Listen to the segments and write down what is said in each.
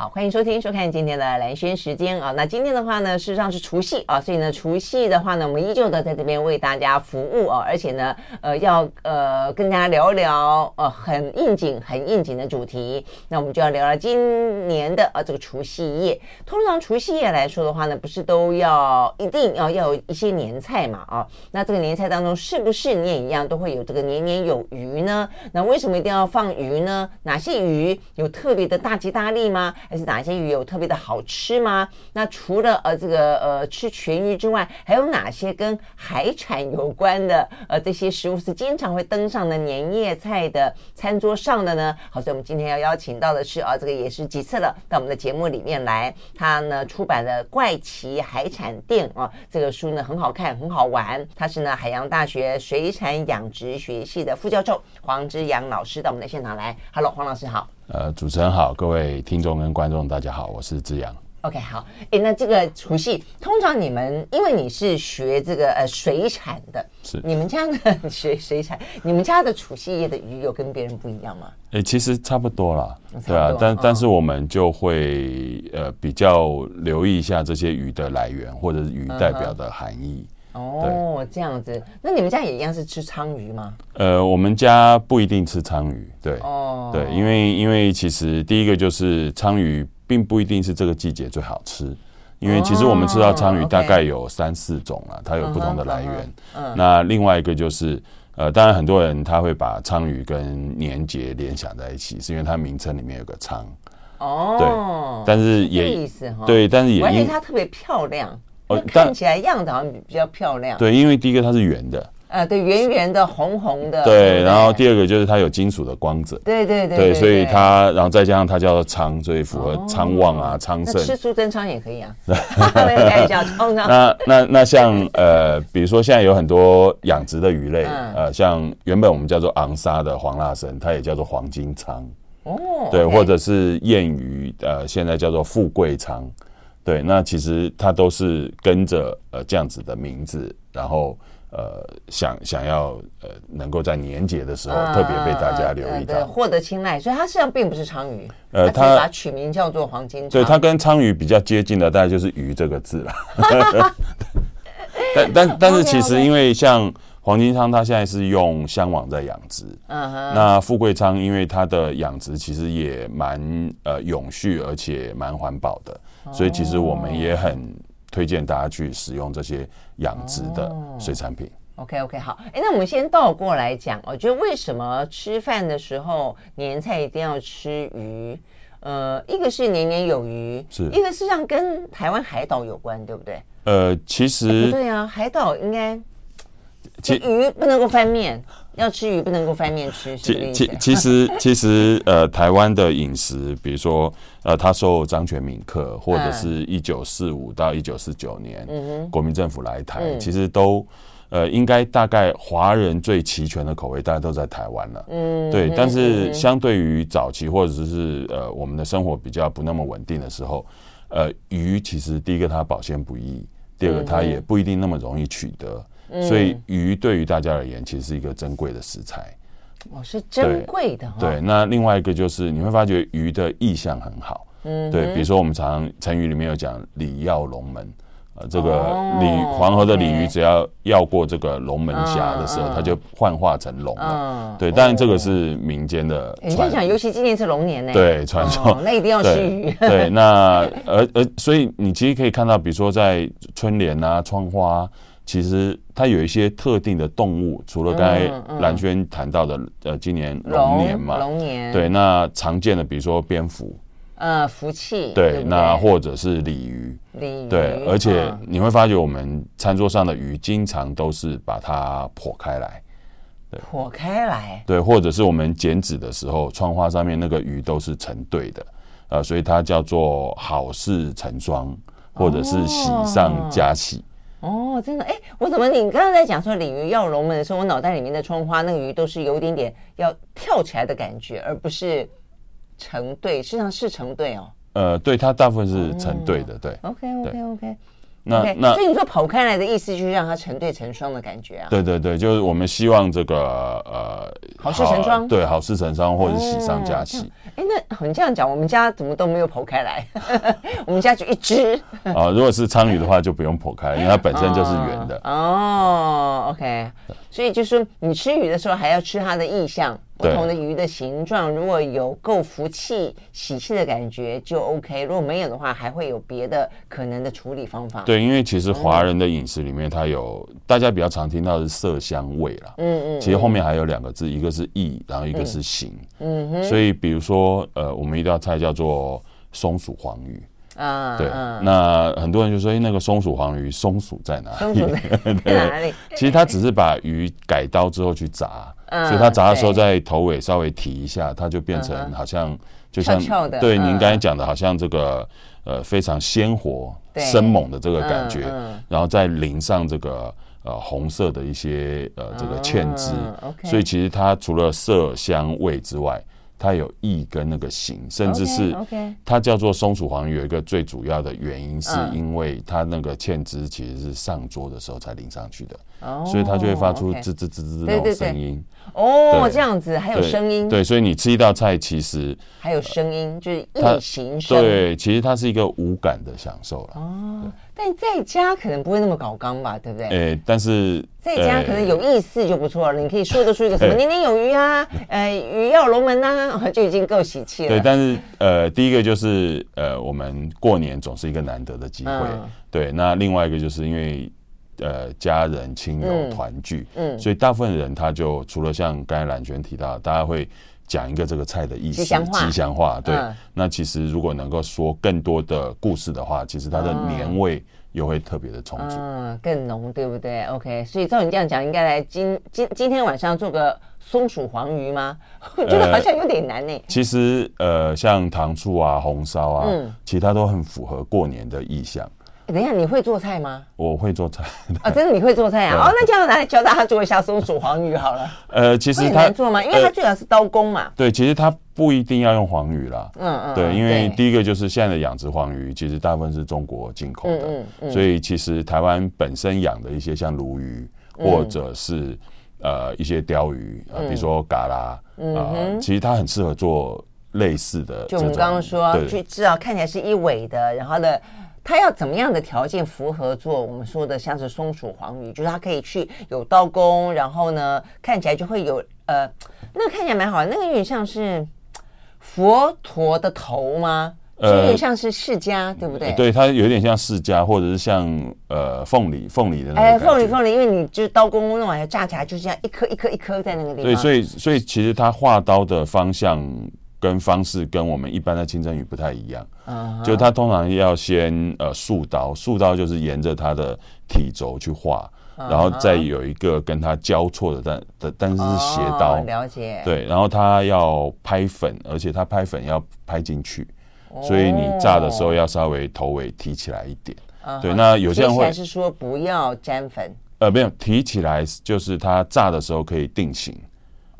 好，欢迎收听、收看今天的兰轩时间啊。那今天的话呢，事实上是除夕啊，所以呢，除夕的话呢，我们依旧的在这边为大家服务啊，而且呢，呃，要呃跟大家聊一聊呃很应景、很应景的主题。那我们就要聊聊今年的啊这个除夕夜。通常除夕夜来说的话呢，不是都要一定要要有一些年菜嘛啊？那这个年菜当中，是不是你也一样都会有这个年年有余呢？那为什么一定要放鱼呢？哪些鱼有特别的大吉大利吗？还是哪些鱼有特别的好吃吗？那除了呃这个呃吃全鱼之外，还有哪些跟海产有关的呃这些食物是经常会登上的年夜菜的餐桌上的呢？好，所以我们今天要邀请到的是啊，这个也是几次了到我们的节目里面来，他呢出版了《怪奇海产店》啊，这个书呢很好看，很好玩。他是呢海洋大学水产养殖学系的副教授黄之阳老师到我们的现场来。Hello，黄老师好。呃，主持人好，各位听众跟观众大家好，我是志阳。OK，好，哎，那这个除夕，通常你们因为你是学这个呃水产的，是你们家的学水产，你们家的除夕夜的鱼有跟别人不一样吗？哎，其实差不多啦，对啊，但、哦、但是我们就会呃比较留意一下这些鱼的来源或者是鱼代表的含义。嗯哦，这样子，那你们家也一样是吃鲳鱼吗？呃，我们家不一定吃鲳鱼，对，哦，对，因为因为其实第一个就是鲳鱼并不一定是这个季节最好吃，因为其实我们吃到鲳鱼大概有三四种了，它有不同的来源。嗯，那另外一个就是，呃，当然很多人他会把鲳鱼跟年节联想在一起，是因为它名称里面有个鲳。哦，对，但是也意思哈，对，但是也因为它特别漂亮。看起来样子好像比较漂亮。对，因为第一个它是圆的，呃，对，圆圆的，红红的。对，然后第二个就是它有金属的光泽。对对对。对，所以它，然后再加上它叫做昌，所以符合昌旺啊，昌盛。吃苏贞昌也可以啊。开玩笑，那那那像呃，比如说现在有很多养殖的鱼类，呃，像原本我们叫做昂沙的黄辣参，它也叫做黄金昌。哦。对，或者是燕鱼，呃，现在叫做富贵昌。对，那其实它都是跟着呃这样子的名字，然后呃想想要呃能够在年节的时候特别被大家留意到，获得青睐，所以它实际上并不是鲳鱼，呃，它把取名叫做黄金鯧。对，它跟鲳鱼比较接近的，大概就是“鱼”这个字了。但但但是其实因为像黄金鯧，它现在是用箱网在养殖，嗯哼，那富贵鯧因为它的养殖其实也蛮呃永续，而且蛮环保的。所以其实我们也很推荐大家去使用这些养殖的水产品。OK OK 好，哎，那我们先倒过来讲，我觉得为什么吃饭的时候年菜一定要吃鱼？呃，一个是年年有余，是一个是让跟台湾海岛有关，对不对？呃，其实不对啊，海岛应该其鱼不能够翻面。要吃鱼不能够翻面吃，其其其实其实呃，台湾的饮食，比如说呃，他受张全铭课，或者是一九四五到一九四九年，嗯国民政府来台，其实都呃，应该大概华人最齐全的口味，大家都在台湾了，嗯，对。但是相对于早期或者是呃，我们的生活比较不那么稳定的时候，呃，鱼其实第一个它保鲜不易，第二个它也不一定那么容易取得。所以鱼对于大家而言，其实是一个珍贵的食材。哦，是珍贵的。对，那另外一个就是你会发觉鱼的意象很好。嗯，对，比如说我们常常成语里面有讲“鲤跃龙门”，呃，这个鲤黄河的鲤鱼只要要过这个龙门峡的时候，它就幻化成龙了。对，当然这个是民间的。你在讲，尤其今年是龙年呢。对，传说那一定要吃鱼。对，那而而所以你其实可以看到，比如说在春联啊、窗花。其实它有一些特定的动物，除了刚才蓝轩谈到的，嗯嗯、呃，今年龙年嘛，龙年。对，那常见的比如说蝙蝠，呃，福气对，对对那或者是鲤鱼，鲤鱼对，而且你会发觉我们餐桌上的鱼经常都是把它剖开来，对，剖开来，对，或者是我们剪纸的时候，窗花上面那个鱼都是成对的，呃，所以它叫做好事成双，或者是喜上加喜。哦，真的哎，我怎么你刚刚在讲说鲤鱼跃龙门的时候，我脑袋里面的窗花那个鱼都是有一点点要跳起来的感觉，而不是成对，实际上是成对哦。呃，对，它大部分是成对的，对。OK OK OK，那 okay, 那所以你说剖开来的意思就是让它成对成双的感觉啊？对对对，就是我们希望这个呃好事成双，对，好事成双或者是喜上加喜。哎、哦，那你这样讲，我们家怎么都没有剖开来？我们家就一只啊、哦。如果是鯧鱼的话，就不用剖开，因为它本身就是圆的。哦，哦，OK。所以就是说，你吃鱼的时候还要吃它的意象。不同的鱼的形状，如果有够福气、喜气的感觉就 OK。如果没有的话，还会有别的可能的处理方法。对，因为其实华人的饮食里面，它有、嗯、大家比较常听到的是色香味啦。嗯，嗯嗯。其实后面还有两个字，一个是意，然后一个是形。嗯哼。所以比如说，呃，我们一道菜叫做松鼠黄鱼。啊，对。嗯、那很多人就说：“哎，那个松鼠黄鱼，松鼠在哪里？”松鼠在 哪里？其实它只是把鱼改刀之后去炸。所以它炸的时候，在头尾稍微提一下，它就变成好像就像对您刚才讲的，好像这个呃非常鲜活、生猛的这个感觉，然后再淋上这个呃红色的一些呃这个芡汁，所以其实它除了色香味之外，它有意跟那个形，甚至是它叫做松鼠黄鱼，有一个最主要的原因是因为它那个芡汁其实是上桌的时候才淋上去的。哦，所以它就会发出吱吱吱吱那种声音。哦，这样子还有声音。对，所以你吃一道菜，其实还有声音，就是意形声。对，其实它是一个无感的享受了。哦，但在家可能不会那么搞刚吧，对不对？哎，但是在家可能有意思就不错了。你可以说得出一个什么“年年有余”啊，呃，“鱼跃龙门”呐，就已经够喜气了。对，但是呃，第一个就是呃，我们过年总是一个难得的机会。对，那另外一个就是因为。呃，家人亲友团聚，嗯，嗯，所以大部分人他就除了像刚才兰萱提到，大家会讲一个这个菜的意思，吉祥话，吉祥话，对。嗯、那其实如果能够说更多的故事的话，其实它的年味又会特别的充足，嗯，更浓，对不对？OK，所以照你这样讲，应该来今今今天晚上做个松鼠黄鱼吗？我 觉得好像有点难呢、欸。其实呃，像糖醋啊、红烧啊，嗯，其他都很符合过年的意象。等一下，你会做菜吗？我会做菜啊，真的你会做菜啊？哦，那这样来教大家做一下松鼠黄鱼好了。呃，其实它难做吗？因为它最好是刀工嘛。对，其实它不一定要用黄鱼啦。嗯嗯。对，因为第一个就是现在的养殖黄鱼，其实大部分是中国进口的，所以其实台湾本身养的一些像鲈鱼，或者是呃一些鲷鱼啊，比如说嘎啦啊，其实它很适合做类似的。就我们刚刚说，就至少看起来是一尾的，然后呢。它要怎么样的条件符合做我们说的像是松鼠黄鱼，就是它可以去有刀工，然后呢看起来就会有呃，那个看起来蛮好，那个有点像是佛陀的头吗？呃，有点像是释迦，对不对？对，它有点像释迦，或者是像呃凤梨凤梨的那个。哎，凤梨凤梨，因为你就是刀工弄完要炸起来，就是这样一颗一颗一颗在那个地方。对，所以所以其实他画刀的方向。跟方式跟我们一般的清蒸鱼不太一样，uh huh. 就它通常要先呃竖刀，竖刀就是沿着它的体轴去画，uh huh. 然后再有一个跟它交错的，但但但是是斜刀，oh, 了解，对，然后它要拍粉，而且它拍粉要拍进去，oh. 所以你炸的时候要稍微头尾提起来一点，uh huh. 对，那有些人会是说不要沾粉，呃，没有提起来，就是它炸的时候可以定型。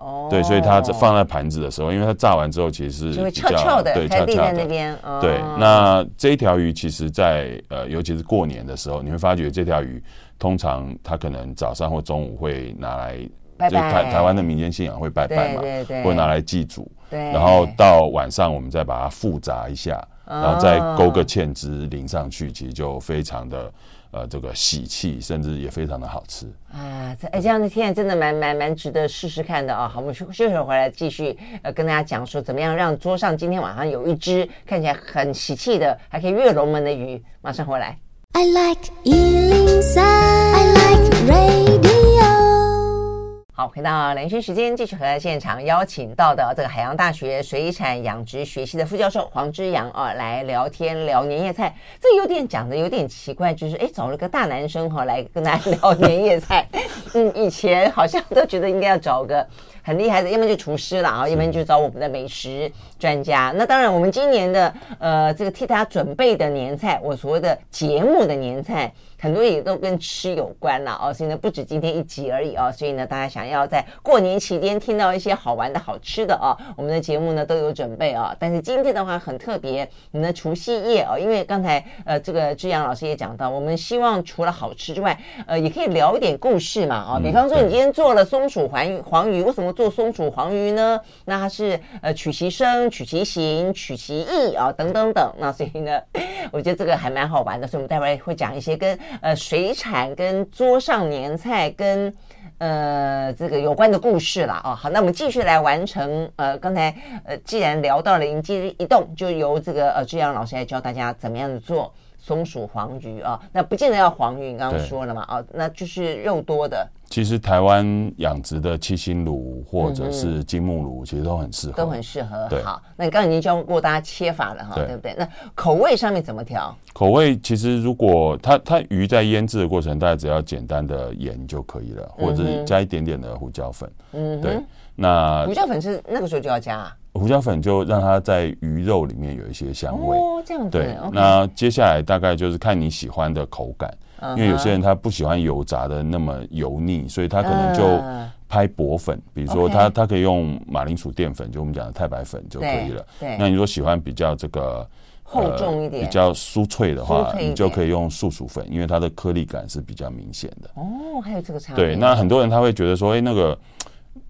哦，对，所以它放在盘子的时候，因为它炸完之后其实是比较翘翘的，对，翘翘在那边。对，那这一条鱼其实在，呃，尤其是过年的时候，你会发觉这条鱼通常它可能早上或中午会拿来拜拜，就台台湾的民间信仰会拜拜嘛，对对对，会拿来祭祖。对，然后到晚上我们再把它复炸一下，然后再勾个芡汁淋上去，其实就非常的。呃，这个喜气，甚至也非常的好吃啊！这哎，这样的天真的蛮蛮蛮值得试试看的啊！好，我们休休息会回来继续呃跟大家讲说，怎么样让桌上今天晚上有一只看起来很喜气的，还可以跃龙门的鱼。马上回来。I like 103, I like radio 好，回到连线时间，继续和现场邀请到的这个海洋大学水产养殖学系的副教授黄之阳啊，来聊天聊年夜菜。这有点讲的有点奇怪，就是哎，找了个大男生哈来跟大家 聊年夜菜。嗯，以前好像都觉得应该要找个。很厉害的，要么就厨师了啊，要么就找我们的美食专家。那当然，我们今年的呃这个替大家准备的年菜，我所谓的节目的年菜。很多也都跟吃有关了哦，所以呢，不止今天一集而已哦，所以呢，大家想要在过年期间听到一些好玩的好吃的哦，我们的节目呢都有准备啊。但是今天的话很特别，我们的除夕夜哦，因为刚才呃这个志阳老师也讲到，我们希望除了好吃之外，呃也可以聊一点故事嘛啊，比方说你今天做了松鼠黄，黄鱼为什么做松鼠黄鱼呢？那它是呃取其生、取其形、取其意啊等等等。那所以呢，我觉得这个还蛮好玩的，所以我们待会儿会讲一些跟。呃，水产跟桌上年菜跟呃这个有关的故事啦哦。好，那我们继续来完成。呃，刚才呃既然聊到了灵机一动，就由这个呃志阳老师来教大家怎么样的做松鼠黄鱼啊。那不见得要黄鱼，你刚刚说了嘛？啊，那就是肉多的。其实台湾养殖的七星鲈或者是金目鲈，其实都很适合，都很适合。对，好，那你刚刚已经教过大家切法了哈，对不对？那口味上面怎么调？口味其实如果它它鱼在腌制的过程，大家只要简单的盐就可以了，或者是加一点点的胡椒粉。嗯，对。那胡椒粉是那个时候就要加啊？胡椒粉就让它在鱼肉里面有一些香味。哦，这样子。对，那接下来大概就是看你喜欢的口感。因为有些人他不喜欢油炸的那么油腻，所以他可能就拍薄粉，比如说他他可以用马铃薯淀粉，就我们讲的太白粉就可以了。对，那你如果喜欢比较这个厚重一点、比较酥脆的话，你就可以用素薯粉，因为它的颗粒感是比较明显的。哦，还有这个差别。对，那很多人他会觉得说，哎，那个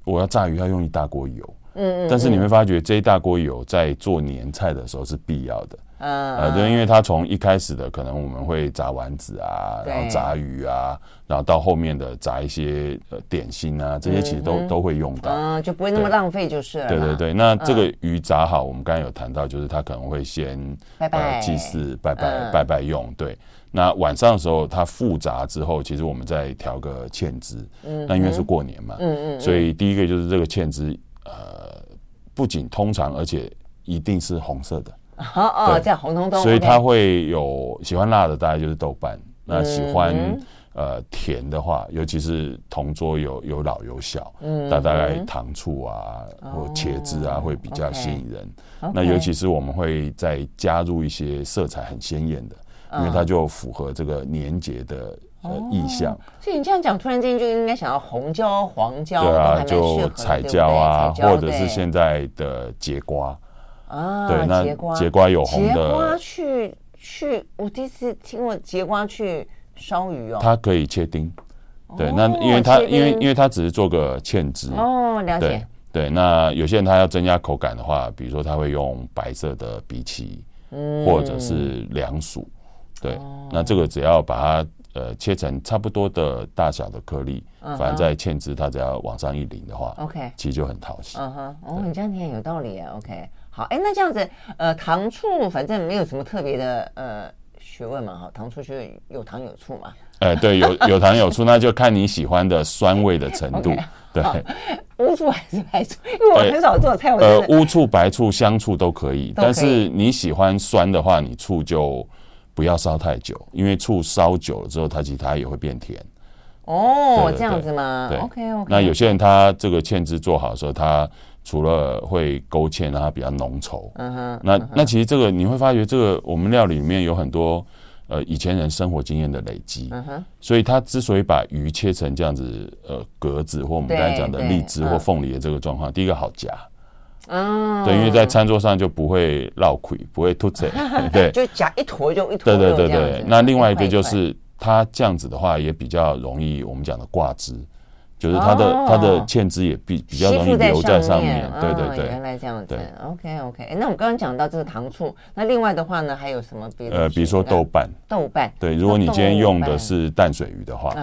我要炸鱼要用一大锅油，嗯嗯，但是你会发觉这一大锅油在做年菜的时候是必要的。嗯，呃，对，因为它从一开始的可能我们会炸丸子啊，然后炸鱼啊，然后到后面的炸一些呃点心啊，这些其实都都会用到，嗯，就不会那么浪费就是了。对对对，那这个鱼炸好，我们刚才有谈到，就是它可能会先拜拜。祭祀拜拜拜拜用。对，那晚上的时候它复炸之后，其实我们再调个芡汁。嗯，那因为是过年嘛，嗯嗯，所以第一个就是这个芡汁，呃，不仅通常，而且一定是红色的。哦哦，这样红彤彤，所以它会有喜欢辣的，大概就是豆瓣。那喜欢呃甜的话，尤其是同桌有有老有小，嗯，那大概糖醋啊或茄子啊会比较吸引人。那尤其是我们会再加入一些色彩很鲜艳的，因为它就符合这个年节的呃意象。所以你这样讲，突然间就应该想到红椒、黄椒，对啊，就彩椒啊，或者是现在的节瓜。啊，对，那节瓜。有红的，节瓜去去，我第一次听过节瓜去烧鱼哦。它可以切丁，对，那因为它因为因为它只是做个芡汁。哦，了解。对，那有些人他要增加口感的话，比如说他会用白色的荸荠，嗯，或者是凉薯，对，那这个只要把它呃切成差不多的大小的颗粒，反正在芡汁它只要往上一淋的话，OK，其实就很讨喜。嗯哼，哦，你这样听有道理啊，OK。好，哎，那这样子，呃，糖醋反正没有什么特别的呃学问嘛，哈，糖醋就有糖有醋嘛。哎，对，有有糖有醋，那就看你喜欢的酸味的程度。对，乌醋还是白醋？因为我很少做菜，我呃，乌醋、白醋、香醋都可以，但是你喜欢酸的话，你醋就不要烧太久，因为醋烧久了之后，它其实它也会变甜。哦，这样子吗？对，OK OK。那有些人他这个芡汁做好的时候，他除了会勾芡，让它比较浓稠。嗯哼。那那其实这个你会发觉，这个我们料理里面有很多呃以前人生活经验的累积。嗯哼。所以他之所以把鱼切成这样子呃格子，或我们刚才讲的荔枝或凤梨的这个状况，第一个好夹。嗯。对，因为在餐桌上就不会落亏，不会吐嘴。对。就夹一坨就一坨。对对对对。那另外一个就是它这样子的话，也比较容易我们讲的挂汁。就是它的它的芡汁也比比较容易留在上面，对对对，原来这样子，OK OK。那我们刚刚讲到这是糖醋，那另外的话呢，还有什么别的？呃，比如说豆瓣，豆瓣，对，如果你今天用的是淡水鱼的话，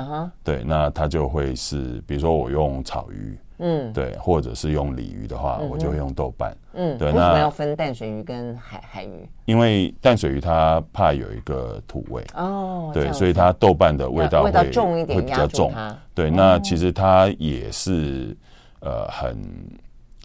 对，那它就会是，比如说我用草鱼。嗯，对，或者是用鲤鱼的话，我就会用豆瓣。嗯，对，那为什么要分淡水鱼跟海海鱼？因为淡水鱼它怕有一个土味哦，对，所以它豆瓣的味道会重一点，会比较重。对，那其实它也是呃很，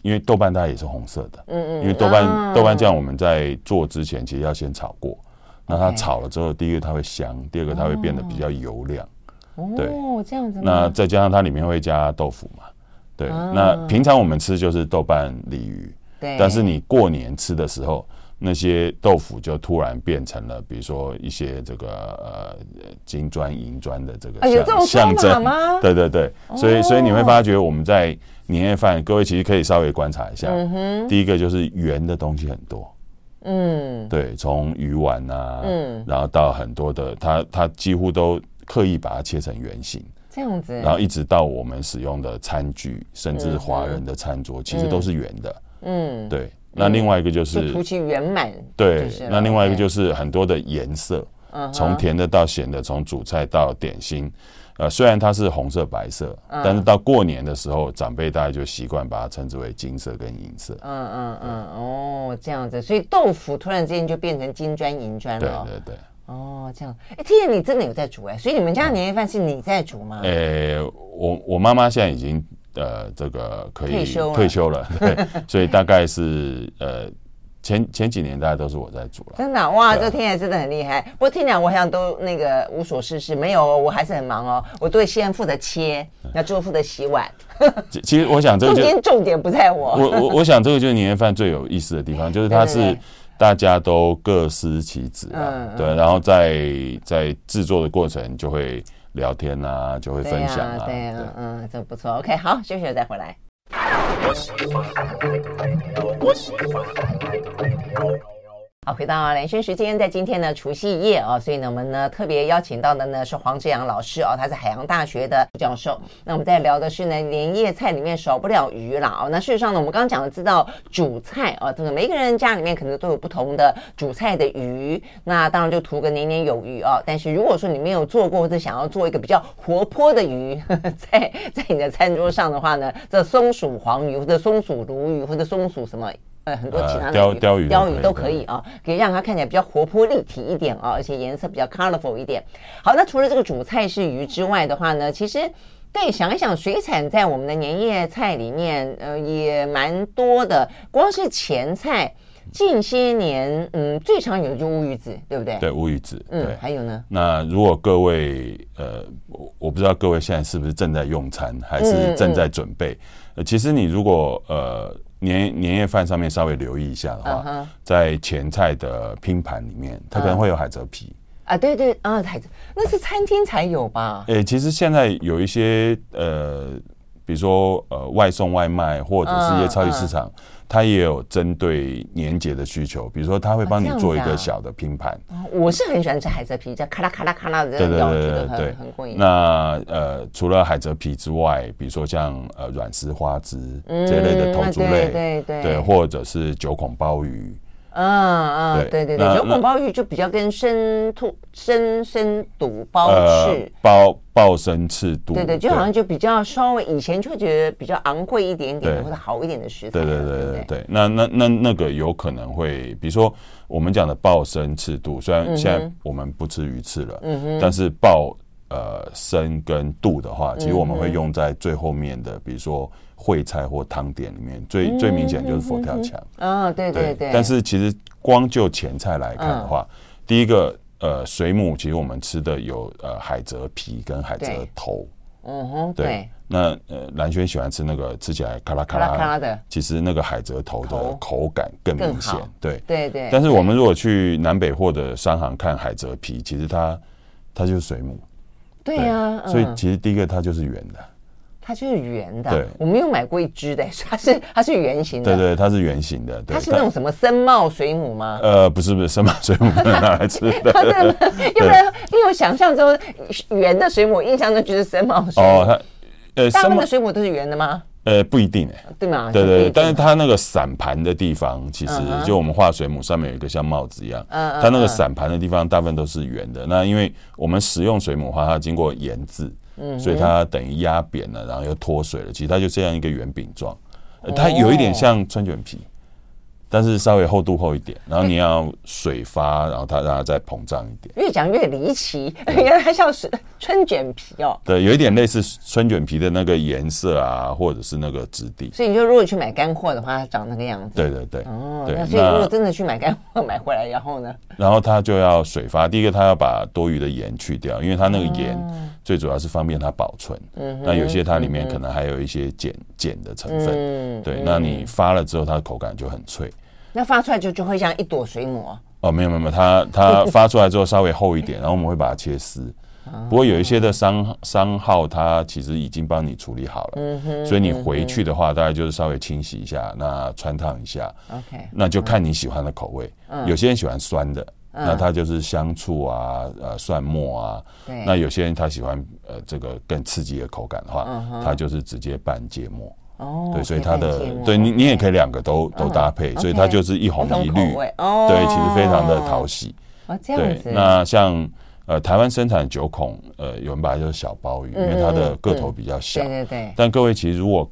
因为豆瓣它也是红色的。嗯嗯，因为豆瓣豆瓣酱我们在做之前其实要先炒过，那它炒了之后，第一个它会香，第二个它会变得比较油亮。哦，这样子。那再加上它里面会加豆腐嘛。对，那平常我们吃就是豆瓣鲤鱼，对，但是你过年吃的时候，那些豆腐就突然变成了，比如说一些这个呃金砖银砖的这个象象征，对对对，所以所以你会发觉我们在年夜饭，各位其实可以稍微观察一下，嗯第一个就是圆的东西很多。嗯，对，从鱼丸啊，嗯，然后到很多的，它它几乎都刻意把它切成圆形，这样子，然后一直到我们使用的餐具，甚至华人的餐桌，其实都是圆的，嗯，对。那另外一个就是图其圆满，对。那另外一个就是很多的颜色，从甜的到咸的，从主菜到点心。呃，虽然它是红色、白色，嗯、但是到过年的时候，长辈大概就习惯把它称之为金色跟银色。嗯嗯嗯，哦，这样子，所以豆腐突然之间就变成金砖银砖了。对对对。哦，这样。哎、欸，听见你真的有在煮哎，所以你们家的年夜饭是你在煮吗？呃、欸，我我妈妈现在已经呃这个可以退休了，退休了，对，所以大概是呃。前前几年大家都是我在煮了，真的哇，这个听起来真的很厉害。不过听起来我好像都那个无所事事，没有，我还是很忙哦。我对西安负责切，那最后负责洗碗。其实我想这个重点重点不在我。我我我想这个就是年夜饭最有意思的地方，就是它是大家都各司其职啊，对，然后在在制作的过程就会聊天啊，就会分享啊，对啊，嗯，这不错。OK，好，休息了再回来。好，回到兰萱时间，在今天呢除夕夜哦，所以呢我们呢特别邀请到的呢是黄志扬老师哦，他是海洋大学的教授。那我们在聊的是呢年夜菜里面少不了鱼啦哦。那事实上呢，我们刚刚讲的知道主菜哦，这个每个人家里面可能都有不同的主菜的鱼，那当然就图个年年有余哦。但是如果说你没有做过或者想要做一个比较活泼的鱼，呵 呵在在你的餐桌上的话呢，这松鼠黄鱼或者松鼠鲈鱼或者松鼠什么？呃，很多其他的鯛鯛鱼，鲷鱼都可以啊，可以让它看起来比较活泼立体一点啊，而且颜色比较 colorful 一点。好，那除了这个主菜是鱼之外的话呢，其实对，想一想，水产在我们的年夜菜里面，呃，也蛮多的。光是前菜，近些年，嗯，最常有的就是乌鱼子，对不对？对，乌鱼子。嗯，还有呢？那如果各位，呃，我我不知道各位现在是不是正在用餐，还是正在准备？呃，其实你如果呃。年年夜饭上面稍微留意一下的话，uh huh. 在前菜的拼盘里面，它可能会有海蜇皮啊，uh. 对对啊，海蜇那是餐厅才有吧？诶、欸，其实现在有一些呃，比如说呃外送外卖或者是一些超级市场。Uh. 它也有针对年节的需求，比如说它会帮你做一个小的拼盘。我是很喜欢吃海蜇皮，叫咔啦咔啦咔啦的，对对对对对，很过瘾。那呃，除了海蜇皮之外，比如说像呃软丝花枝这一类的头足类，对对对，或者是九孔鲍鱼。嗯嗯，对对对，九孔鲍鱼就比较跟生兔、生生肚、鲍翅、鲍鲍参翅肚，对对，就好像就比较稍微以前就会觉得比较昂贵一点点或者好一点的食材。对对对对对，那那那那个有可能会，比如说我们讲的鲍参翅肚，虽然现在我们不吃鱼翅了，嗯哼，但是鲍呃参跟肚的话，其实我们会用在最后面的，比如说。烩菜或汤点里面最、嗯、最明显就是佛跳墙。啊，对对对，对。但是其实光就前菜来看的话，嗯、第一个呃水母，其实我们吃的有呃海蜇皮跟海蜇头，嗯哼，对。对。那呃蓝轩喜欢吃那个吃起来咔啦咔啦咔啦的，其实那个海蜇头的口感更明显，对。对对。但是我们如果去南北货的商行看海蜇皮，其实它它就是水母，对呀，所以其实第一个它就是圆的。它就是圆的，对，我没有买过一只的，它是它是圆形的，对对，它是圆形的，它是那种什么森茂水母吗？呃，不是不是，森茂水母 拿来吃的，因为因为我想象中圆的水母，印象中就是森茂水母。哦，它呃，大部分的水母都是圆的吗？呃，不一定哎，对吗？对对，但是它那个散盘的地方，其实就我们画水母上面有一个像帽子一样，嗯，它那个散盘的地方大部分都是圆的。那因为我们食用水母的话，它经过腌制。嗯，所以它等于压扁了，然后又脱水了。其实它就这样一个圆饼状，它有一点像春卷皮，但是稍微厚度厚一点。然后你要水发，然后它让它再膨胀一点。越讲越离奇，原来像是春卷皮哦。对，有一点类似春卷皮的那个颜色啊，或者是那个质地。所以你就如果去买干货的话，它长那个样子。对对对。哦，对。所以如果真的去买干货买回来，然后呢？然后它就要水发。第一个，它要把多余的盐去掉，因为它那个盐。最主要是方便它保存。嗯，那有些它里面可能还有一些碱碱的成分。嗯，对，那你发了之后，它的口感就很脆。那发出来就就会像一朵水母。哦，没有没有没有，它它 发出来之后稍微厚一点，然后我们会把它切丝。不过有一些的商商号，它其实已经帮你处理好了，嗯哼，所以你回去的话，大概就是稍微清洗一下，那穿烫一下，OK，那就看你喜欢的口味。有些人喜欢酸的，那它就是香醋啊，呃，蒜末啊。对。那有些人他喜欢呃这个更刺激的口感的话，他就是直接拌芥末。哦。对，所以它的对你你也可以两个都都搭配，所以它就是一红一绿。对，其实非常的讨喜。哦，这样子。那像。呃，台湾生产九孔，呃，有人把它叫小鲍鱼，因为它的个头比较小。对对对。但各位其实如果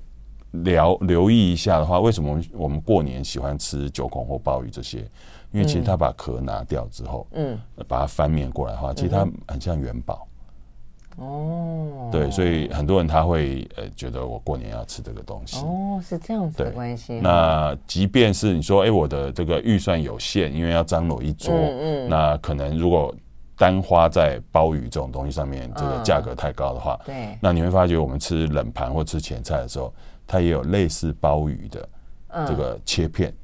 留留意一下的话，为什么我们过年喜欢吃九孔或鲍鱼这些？因为其实它把壳拿掉之后，嗯，把它翻面过来的话，其实它很像元宝。哦。对，所以很多人他会呃觉得我过年要吃这个东西。哦，是这样子的关系。那即便是你说，哎，我的这个预算有限，因为要张罗一桌，嗯，那可能如果。单花在鲍鱼这种东西上面，这个价格太高的话，对，那你会发觉我们吃冷盘或吃前菜的时候，它也有类似鲍鱼的这个切片，嗯，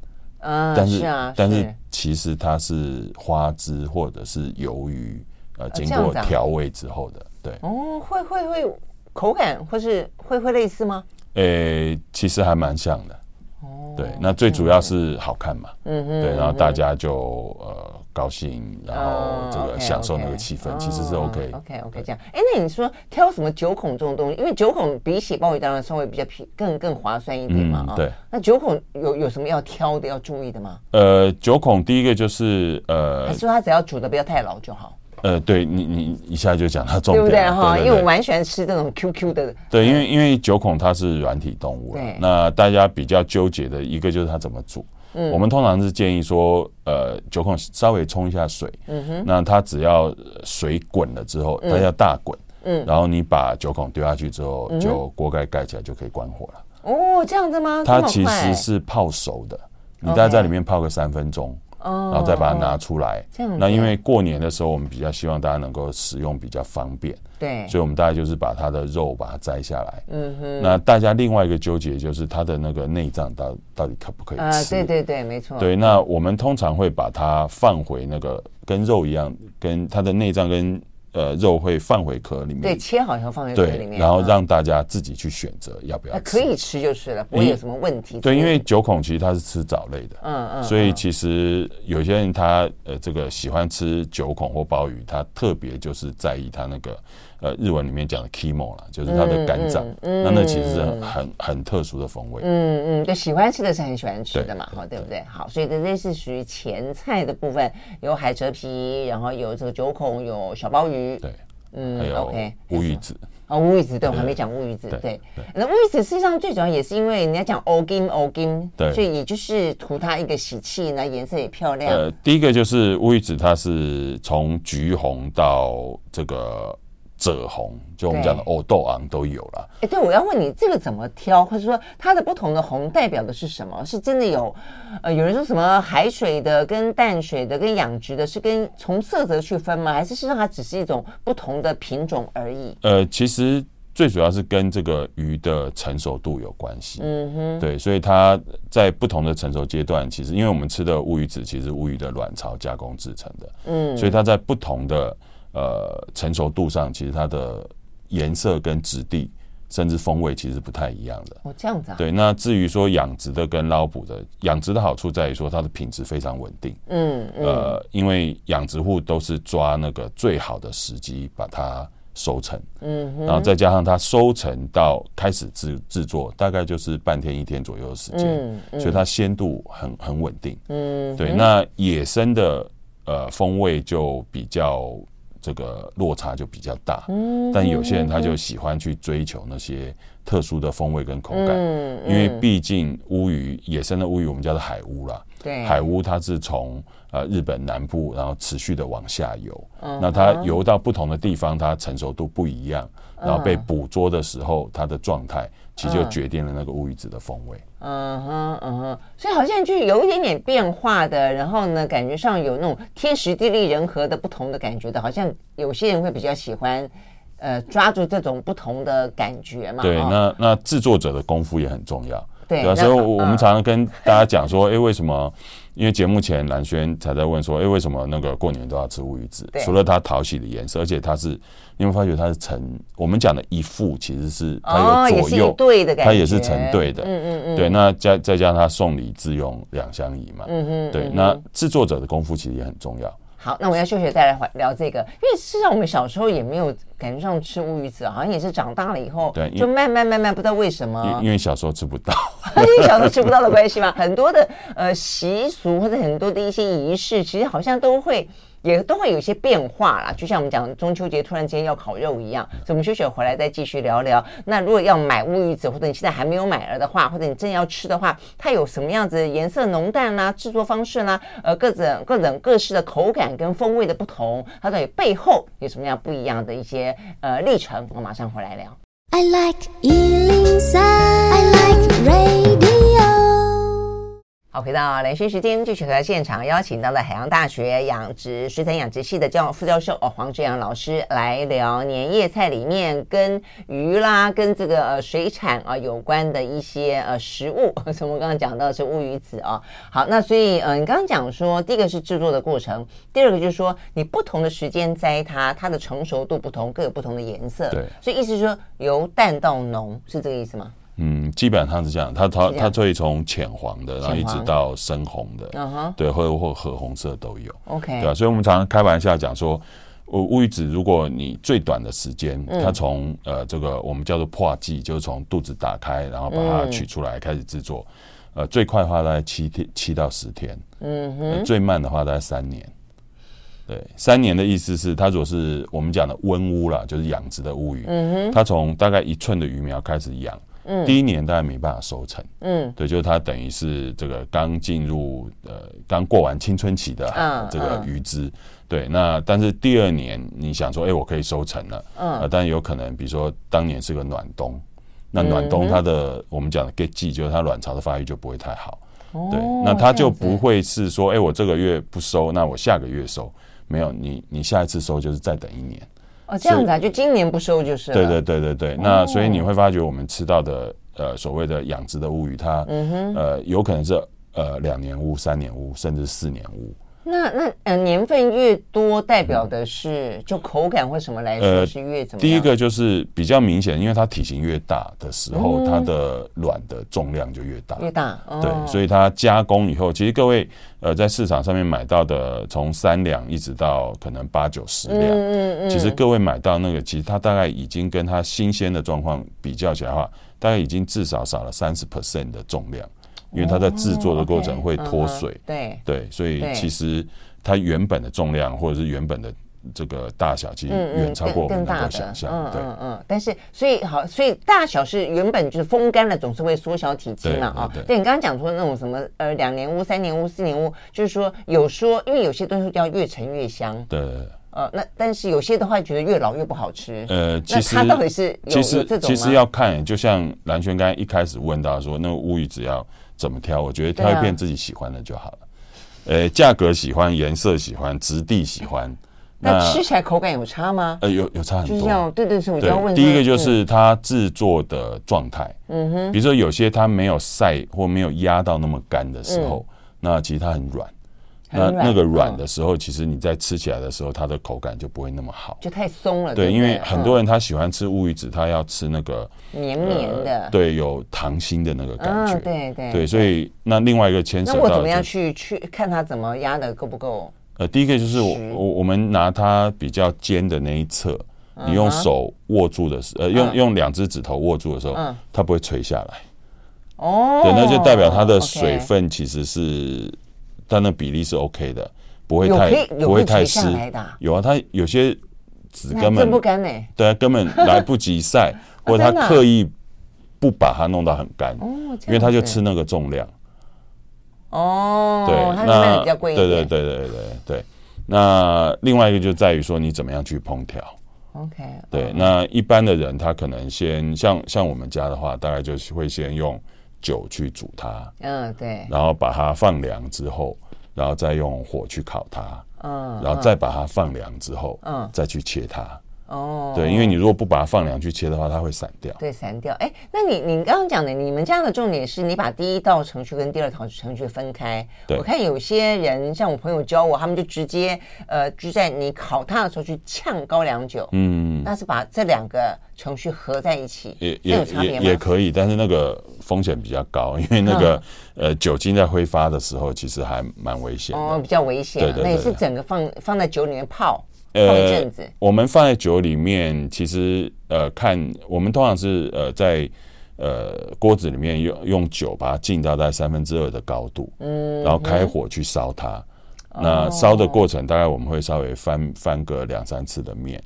但是但是其实它是花枝或者是鱿鱼，呃，经过调味之后的，对，哦，会会会口感或是会会类似吗？诶，其实还蛮像的，哦，对，那最主要是好看嘛，嗯嗯，对，然后大家就呃。高兴，然后这个享受那个气氛，其实是 OK。OK OK 这样。哎，那你说挑什么九孔这种东西？因为九孔比起鲍鱼当然稍微比较平更更划算一点嘛。对。那九孔有有什么要挑的、要注意的吗？呃，九孔第一个就是呃，还说它只要煮的不要太老就好。呃，对你你一下就讲它重点，对不对哈？因为我蛮喜欢吃这种 QQ 的。对，因为因为九孔它是软体动物，对。那大家比较纠结的一个就是它怎么煮。嗯、我们通常是建议说，呃，酒孔稍微冲一下水，嗯哼，那它只要水滚了之后，它要大滚，嗯，然后你把酒孔丢下去之后，嗯、就锅盖盖起来就可以关火了。哦，这样子吗？它其实是泡熟的，你大概在里面泡个三分钟。然后再把它拿出来。那因为过年的时候，我们比较希望大家能够使用比较方便。对。所以我们大概就是把它的肉把它摘下来。嗯哼。那大家另外一个纠结就是它的那个内脏到到底可不可以吃？啊，对对对，没错。对，那我们通常会把它放回那个跟肉一样，跟它的内脏跟。呃，肉会放回壳里面，对，切好以后放回壳里面，然后让大家自己去选择要不要吃。可以吃就是了，不会有什么问题。对，因为九孔其实它是吃藻类的，嗯嗯，所以其实有些人他呃这个喜欢吃九孔或鲍鱼，他特别就是在意他那个。呃，日文里面讲的 kimo 啦，就是它的肝脏，嗯嗯、那那其实是很很很特殊的风味。嗯嗯，就，喜欢吃的是很喜欢吃的嘛，好，对不对？好，所以这这是属于前菜的部分，有海蜇皮，然后有这个九孔，有小鲍鱼，对，嗯，还有 OK，乌鱼子啊，乌鱼子，对，我还没讲乌鱼子，对，那乌鱼子实际上最主要也是因为人家讲欧金欧金，对，所以也就是图它一个喜气，那颜色也漂亮。呃，第一个就是乌鱼子，它是从橘红到这个。赭红，就我们讲的欧豆昂都有了。哎，对，我要问你，这个怎么挑？或者说它的不同的红代表的是什么？是真的有，呃，有人说什么海水的、跟淡水的、跟养殖的，是跟从色泽去分吗？还是事实上它只是一种不同的品种而已？呃，其实最主要是跟这个鱼的成熟度有关系。嗯哼，对，所以它在不同的成熟阶段，其实因为我们吃的乌鱼子，其实乌鱼的卵巢加工制成的。嗯，所以它在不同的。呃，成熟度上，其实它的颜色跟质地，甚至风味，其实不太一样的。哦，这样子啊。对，那至于说养殖的跟捞捕的，养殖的好处在于说它的品质非常稳定。嗯。嗯。呃，因为养殖户都是抓那个最好的时机把它收成。嗯。然后再加上它收成到开始制制作，大概就是半天一天左右的时间。嗯。嗯。所以它鲜度很很稳定。嗯。对，那野生的呃风味就比较。这个落差就比较大，但有些人他就喜欢去追求那些特殊的风味跟口感，因为毕竟乌鱼，野生的乌鱼，我们叫做海乌啦。对，海乌它是从呃日本南部，然后持续的往下游，那它游到不同的地方，它成熟度不一样，然后被捕捉的时候，它的状态其实就决定了那个乌鱼子的风味。嗯哼，嗯哼，所以好像就有一点点变化的，然后呢，感觉上有那种天时地利人和的不同的感觉的，好像有些人会比较喜欢呃抓住这种不同的感觉嘛。对，哦、那那制作者的功夫也很重要。对，所以我们常常跟大家讲说，哎、嗯，为什么？因为节目前蓝轩才在问说，哎，为什么那个过年都要吃乌鱼子？除了它讨喜的颜色，而且它是，你有没有发觉它是成？我们讲的一副其实是它有左右，对的感觉，它也是成对的。嗯嗯嗯。对，那再再加上它送礼自用两相宜嘛。嗯嗯。对，那制作者的功夫其实也很重要。好，那我们要休学再来聊这个，因为事实上我们小时候也没有感觉上吃乌鱼子，好像也是长大了以后，对，就慢慢慢慢不知道为什么，因为小时候吃不到，因为小时候吃不到的关系嘛，很多的呃习俗或者很多的一些仪式，其实好像都会。也都会有一些变化啦，就像我们讲中秋节突然间要烤肉一样。所以我们休息回来再继续聊聊。那如果要买乌鱼子，或者你现在还没有买了的话，或者你正要吃的话，它有什么样子颜色浓淡啦、制作方式啦，呃，各种各种各式的口感跟风味的不同，它到底背后有什么样不一样的一些呃历程？我马上回来聊。I like 103, I like radio 好，回到连续时间，继续和现场邀请到了海洋大学养殖水产养殖系的教副教授哦黄志阳老师来聊年夜菜里面跟鱼啦、跟这个呃水产啊有关的一些呃食物。我们刚刚讲到的是乌鱼子哦。好，那所以呃你刚刚讲说，第一个是制作的过程，第二个就是说你不同的时间摘它，它的成熟度不同，各有不同的颜色。对，所以意思是说由淡到浓是这个意思吗？嗯，基本上是这样，它它它可以从浅黄的，然后一直到深红的，嗯对，或或褐红色都有，OK，对吧？所以我们常常开玩笑讲说，乌乌鱼子，如果你最短的时间，它从呃这个我们叫做破剂，就是从肚子打开，然后把它取出来开始制作，呃，最快的话大概七天，七到十天，嗯哼，最慢的话大概三年，对，三年的意思是它如果是我们讲的温乌啦，就是养殖的乌鱼，嗯哼，它从大概一寸的鱼苗开始养。嗯，第一年大概没办法收成，嗯，对，就是它等于是这个刚进入呃刚过完青春期的这个鱼只，对，那但是第二年你想说，哎，我可以收成了，嗯，但有可能比如说当年是个暖冬，那暖冬它的我们讲的 get 季就是它卵巢的发育就不会太好，对，那它就不会是说，哎，我这个月不收，那我下个月收，没有，你你下一次收就是再等一年。哦，这样子啊，就今年不收就是了。对对对对对，那所以你会发觉我们吃到的呃所谓的养殖的乌鱼，它呃有可能是呃两年乌、三年乌，甚至四年乌。那那呃年份越多，代表的是就口感或什么来说是越怎么样？第一个就是比较明显，因为它体型越大的时候，它的卵的重量就越大。越大，对，所以它加工以后，其实各位呃在市场上面买到的，从三两一直到可能八九十两，嗯嗯，其实各位买到那个，其实它大概已经跟它新鲜的状况比较起来的话，大概已经至少少了三十 percent 的重量。因为它在制作的过程会脱水，对对，所以其实它原本的重量或者是原本的这个大小，其实远超过我们能够想象。嗯嗯嗯。但是，所以好，所以大小是原本就是风干了，总是会缩小体积嘛啊。对，你刚刚讲说那种什么呃两年乌、三年乌、四年乌，就是说有说，因为有些东西叫越陈越香。对。呃，那但是有些的话觉得越老越不好吃。呃，其实它到底是其实其实要看，就像蓝轩刚才一开始问到说，那个乌鱼只要。怎么挑？我觉得挑一片自己喜欢的就好了。呃，价格喜欢，颜色喜欢，质地喜欢。那吃起来口感有差吗？呃，有有差很多。对对对，我就要问。第一个就是它制作的状态。嗯哼。比如说有些它没有晒或没有压到那么干的时候，那其实它很软。那那个软的时候，其实你在吃起来的时候，它的口感就不会那么好，就太松了。对，因为很多人他喜欢吃乌鱼子，他要吃那个绵绵的，对，有糖心的那个感觉。对对对，所以那另外一个牵涉到，那我怎么样去去看它怎么压的够不够？呃，第一个就是我我我们拿它比较尖的那一侧，你用手握住的时候，呃，用用两只指头握住的时候，它不会垂下来。哦，对，那就代表它的水分其实是。但那比例是 OK 的，不会太不会太湿。有啊，它有些籽根本不干呢。对啊，根本 来不及晒，或者他刻意不把它弄到很干，因为他就吃那个重量。哦，对，那对对对对对对。那另外一个就在于说你怎么样去烹调。OK。对，那一般的人他可能先像像我们家的话，大概就是会先用。酒去煮它，嗯，对，然后把它放凉之后，然后再用火去烤它，嗯，然后再把它放凉之后，嗯，再去切它，哦，对，因为你如果不把它放凉去切的话，它会散掉。对，散掉。哎，那你你刚刚讲的，你们家的重点是你把第一道程序跟第二道程序分开。对。我看有些人，像我朋友教我，他们就直接呃，就在你烤它的时候去呛高粱酒。嗯。那是把这两个程序合在一起，也也也也可以，但是那个风险比较高，因为那个、嗯、呃酒精在挥发的时候，其实还蛮危险的。哦，比较危险。对对对。那也是整个放放在酒里面泡。呃，我们放在酒里面，其实呃，看我们通常是呃，在呃锅子里面用用酒把它浸到在三分之二的高度，嗯，然后开火去烧它。嗯、那烧的过程大概我们会稍微翻翻个两三次的面。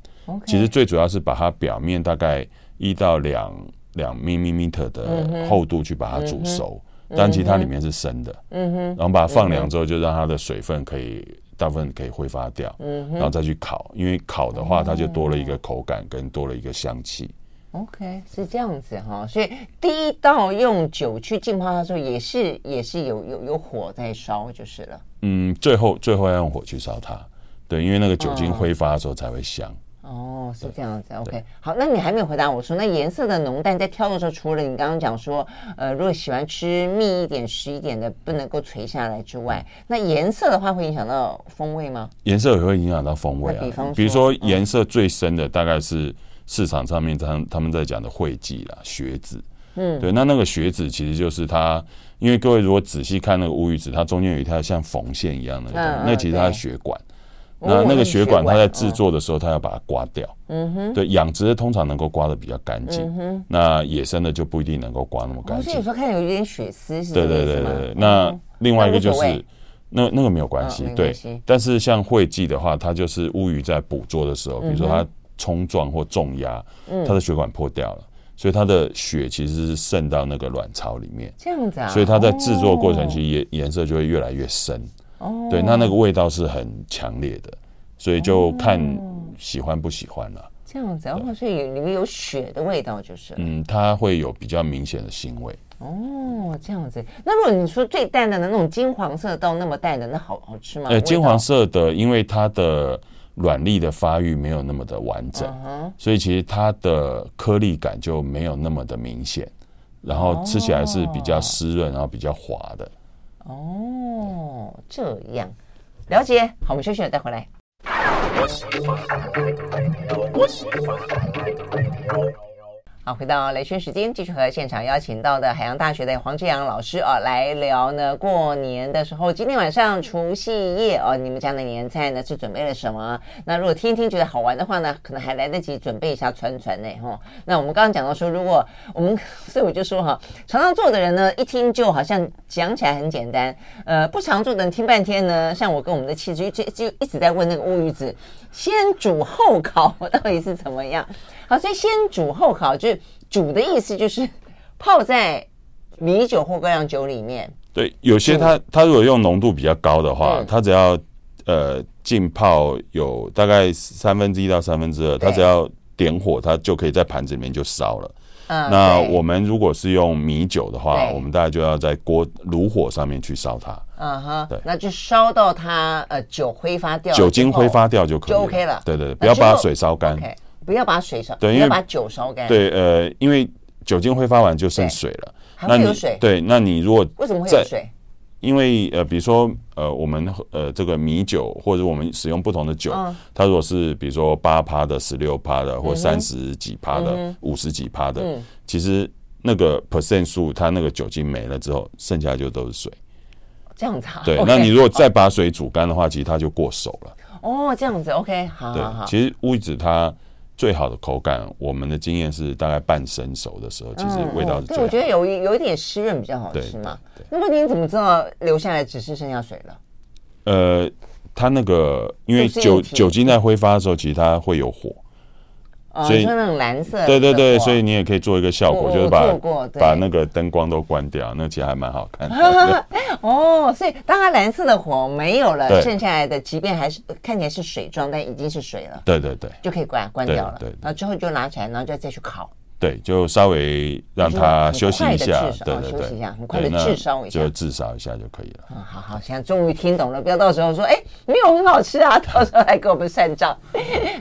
其实最主要是把它表面大概一到两两 millimeter 的厚度去把它煮熟，嗯、但其实它里面是生的，嗯哼，然后把它放凉之后，就让它的水分可以。大部分可以挥发掉，嗯，然后再去烤，因为烤的话，它就多了一个口感，跟多了一个香气。OK，是这样子哈，所以第一道用酒去浸泡它的时候，也是也是有有有火在烧就是了。嗯，最后最后要用火去烧它，对，因为那个酒精挥发的时候才会香。哦，是这样子，OK，好，那你还没有回答我说，那颜色的浓淡在挑的时候，除了你刚刚讲说，呃，如果喜欢吃密一点、实一点的，不能够垂下来之外，那颜色的话会影响到风味吗？颜色也会影响到风味啊。比方说，比如说颜色最深的，大概是市场上面他他们在讲的会计啦，血紫。嗯，对，那那个血脂其实就是它，因为各位如果仔细看那个乌鱼子，它中间有一条像缝线一样的，嗯、那其实它是血管。那那个血管，它在制作的时候，它要把它刮掉。嗯哼。对，养殖的通常能够刮得比较干净。那野生的就不一定能够刮那么干净。所以有时候看有一点血丝，是。对对对对对。那另外一个就是，那那个没有关系，对。但是像会计的话，它就是乌鱼在捕捉的时候，比如说它冲撞或重压，它的血管破掉了，所以它的血其实是渗到那个卵巢里面。这样子啊。所以它在制作过程其实颜颜色就会越来越深。哦，对，那那个味道是很强烈的，所以就看喜欢不喜欢了，啊。这样子，然后所以里面有血的味道，就是嗯，它会有比较明显的腥味。哦，这样子。那如果你说最淡的那种金黄色到那么淡的，那好好吃吗？呃，金黄色的，因为它的卵粒的发育没有那么的完整，所以其实它的颗粒感就没有那么的明显，然后吃起来是比较湿润，然后比较滑的。哦，哦这样了解。好，我们休息了再回来。好，回到雷军时间，继续和现场邀请到的海洋大学的黄志扬老师啊来聊呢。过年的时候，今天晚上除夕夜哦，你们家的年菜呢是准备了什么？那如果听一听觉得好玩的话呢，可能还来得及准备一下传传呢哈。那我们刚刚讲到说，如果我们所以我就说哈，常常做的人呢，一听就好像讲起来很简单，呃，不常做的人听半天呢，像我跟我们的妻子就就一直在问那个乌鱼子，先煮后烤到底是怎么样？好，所以先煮后烤，就是煮的意思就是泡在米酒或高粱酒里面。对，有些它它如果用浓度比较高的话，它只要呃浸泡有大概三分之一到三分之二，它只要点火，它就可以在盘子里面就烧了。嗯，那我们如果是用米酒的话，我们大概就要在锅炉火上面去烧它。嗯哼，对，那就烧到它呃酒挥发掉，酒精挥发掉就可以，就 OK 了。对对，不要把水烧干。不要把水烧，对，要把酒烧干。对，呃，因为酒精挥发完就剩水了，还会有水。对，那你如果为什么会有水？因为呃，比如说呃，我们呃这个米酒或者我们使用不同的酒，它如果是比如说八趴的、十六趴的，或三十几趴的、五十几趴的，其实那个 percent 数，它那个酒精没了之后，剩下就都是水。这样子啊？对，那你如果再把水煮干的话，其实它就过熟了。哦，这样子，OK，好，好，好。其实乌鱼子它。最好的口感，我们的经验是大概半生熟的时候，其实味道是最好的。对，我觉得有一有一点湿润比较好吃嘛。那么你怎么知道留下来只是剩下水了？呃，它那个因为酒酒精在挥发的时候，其实它会有火。所以那种蓝色，对对对，所以你也可以做一个效果，就是把把那个灯光都关掉，那其实还蛮好看的。哦，所以当它蓝色的火没有了，剩下来的即便还是看起来是水状，但已经是水了。对对对，就可以关关掉了。对，然后之后就拿起来，然后就再去烤。对，就稍微让他休息一下，对对对，很快的治烧一下，就治烧一下就可以了。嗯，好好，现在终于听懂了，不要到时候说，哎，没有很好吃啊，到时候来给我们算账。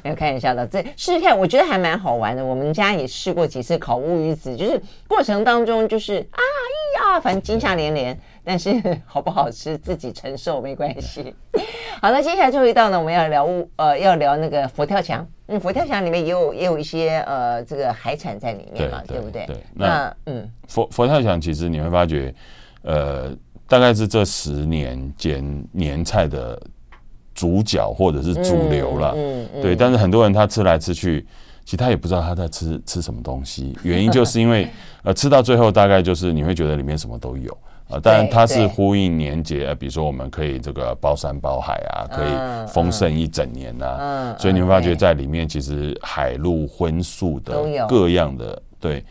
没有开玩笑的，这试试看，我觉得还蛮好玩的。我们家也试过几次烤乌鱼子，就是过程当中就是啊咿呀，反正惊吓连连。但是 好不好吃自己承受没关系。好，那接下来最后一道呢，我们要聊呃，要聊那个佛跳墙。嗯，佛跳墙里面也有也有一些呃，这个海产在里面嘛，对，不对？对。那，那嗯，佛佛跳墙其实你会发觉，呃，大概是这十年间年菜的主角或者是主流了。嗯，嗯，嗯对。但是很多人他吃来吃去，其实他也不知道他在吃吃什么东西。原因就是因为 呃，吃到最后大概就是你会觉得里面什么都有。啊，当然它是呼应年节，比如说我们可以这个包山包海啊，可以丰盛一整年呐、啊。嗯，所以你会发觉在里面其实海陆荤素的各样的对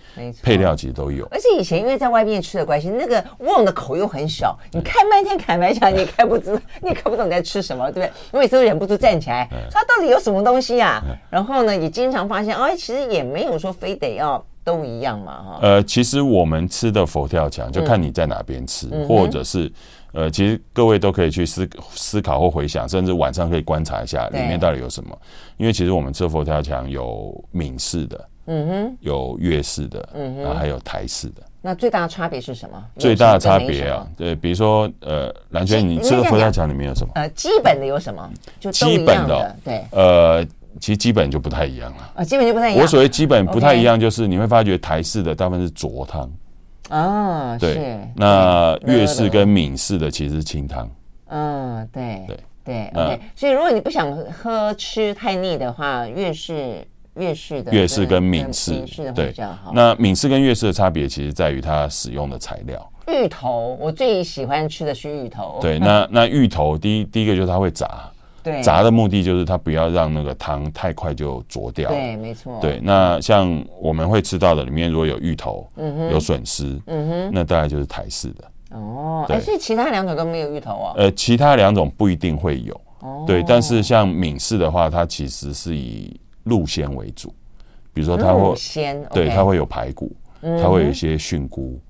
配料其实都有。而且以前因为在外面吃的关系，那个旺的口又很小，你看半天砍白墙，你也看不知，你也看不懂你在吃什么，对不对？我每次都忍不住站起来，说它到底有什么东西啊？然后呢，也经常发现，哎，其实也没有说非得要。都一样嘛，哈。呃，其实我们吃的佛跳墙，就看你在哪边吃，嗯、或者是，呃，其实各位都可以去思思考或回想，甚至晚上可以观察一下里面到底有什么。因为其实我们吃佛跳墙有闽式的，嗯哼，有粤式的，嗯哼，然后还有台式的。那最大的差别是什么？最大的差别啊，对，比如说，呃，兰萱，你吃的佛跳墙里面有什么？呃，基本的有什么？就基本的，对，呃。其实基本就不太一样了啊，基本就不太一样。我所谓基本不太一样，就是你会发觉台式的大部分是浊汤啊，对。那粤式跟闽式的其实是清汤。嗯，对对对。OK，所以如果你不想喝吃太腻的话，粤式粤式的粤式跟闽式对比较好。那闽式跟粤式的差别，其实在于它使用的材料。芋头，我最喜欢吃的是芋头。对，那 那芋头第一第一个就是它会炸。对，炸的目的就是它不要让那个汤太快就浊掉。对，没错。对，那像我们会吃到的里面，如果有芋头，嗯哼，有笋丝，嗯哼，那大概就是台式的。哦，哎，所以其他两种都没有芋头啊？呃，其他两种不一定会有。哦，对，但是像闽式的话，它其实是以鹿鲜为主，比如说它会，鲜，对，它会有排骨，它会有一些菌菇。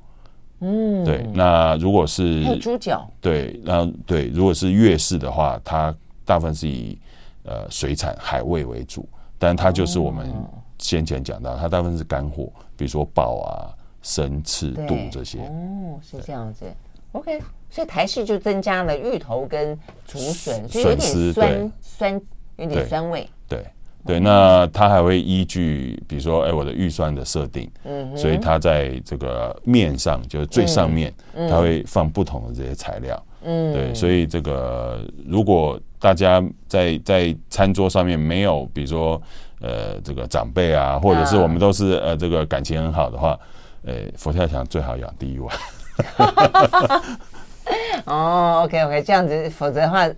嗯，对。那如果是还有猪脚，对，然后对，如果是粤式的话，它大部分是以呃水产海味为主，但它就是我们先前讲到，它大部分是干货，比如说鲍啊、生翅、肚这些。哦，是这样子。OK，所以台式就增加了芋头跟竹笋，所以有点酸酸，有点酸味。对对，那它还会依据，比如说哎我的预算的设定，嗯，所以它在这个面上，就是最上面，它会放不同的这些材料。嗯，对，所以这个如果大家在在餐桌上面没有，比如说呃这个长辈啊，或者是我们都是呃这个感情很好的话，呃佛跳墙最好养第一碗。哦，OK OK，这样子，否则的话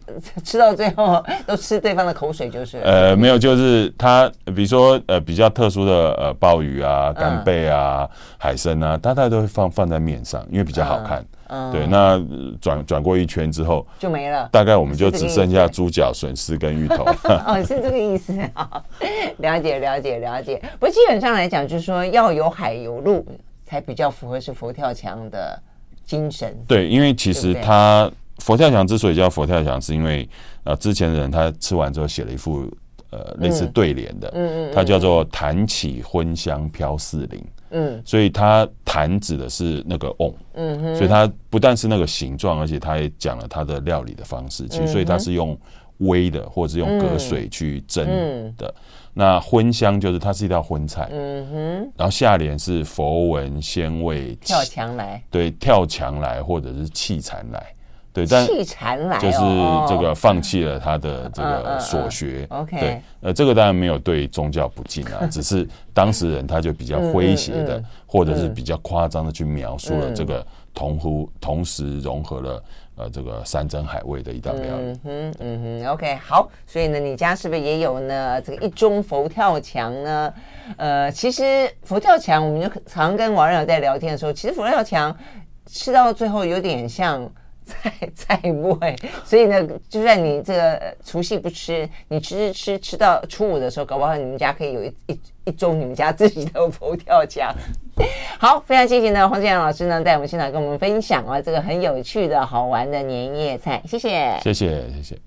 吃到最后都吃对方的口水就是。呃，没有，就是它，比如说呃比较特殊的呃鲍鱼啊、干贝啊、嗯、海参啊，大概都会放放在面上，因为比较好看。嗯、对，那转转过一圈之后就没了，大概我们就只剩下猪脚、笋丝跟芋头。哦，是这个意思啊，了解了解了解。不过基本上来讲，就是说要有海有路，才比较符合是佛跳墙的。精神。对，因为其实它佛跳墙之所以叫佛跳墙，是因为呃之前的人他吃完之后写了一副呃类似对联的，嗯嗯，它叫做“坛起荤香飘四邻”，嗯，所以它坛指的是那个瓮，嗯哼，所以它不但是那个形状，而且它也讲了它的料理的方式，其实所以它是用煨的或者是用隔水去蒸的。那荤香就是它是一道荤菜，嗯哼，然后下联是佛文鲜味跳墙来，对，跳墙来或者是气残来，对，但弃禅来就是这个放弃了他的这个所学，OK，对，呃，这个当然没有对宗教不敬啊，只是当事人他就比较诙谐的，或者是比较夸张的去描述了这个同乎同时融合了。呃，这个山珍海味的一道料理。嗯哼，嗯哼，OK，好。所以呢，你家是不是也有呢？这个一中佛跳墙呢？呃，其实佛跳墙，我们就常跟网友在聊天的时候，其实佛跳墙吃到最后有点像 菜菜不会，所以呢，就算你这个除夕不吃，你吃吃吃到初五的时候，搞不好你们家可以有一一一盅你们家自己的佛跳墙。好，非常谢谢呢，黄建阳老师呢，在我们现场跟我们分享啊，这个很有趣的好玩的年夜菜，谢谢，谢谢，谢谢。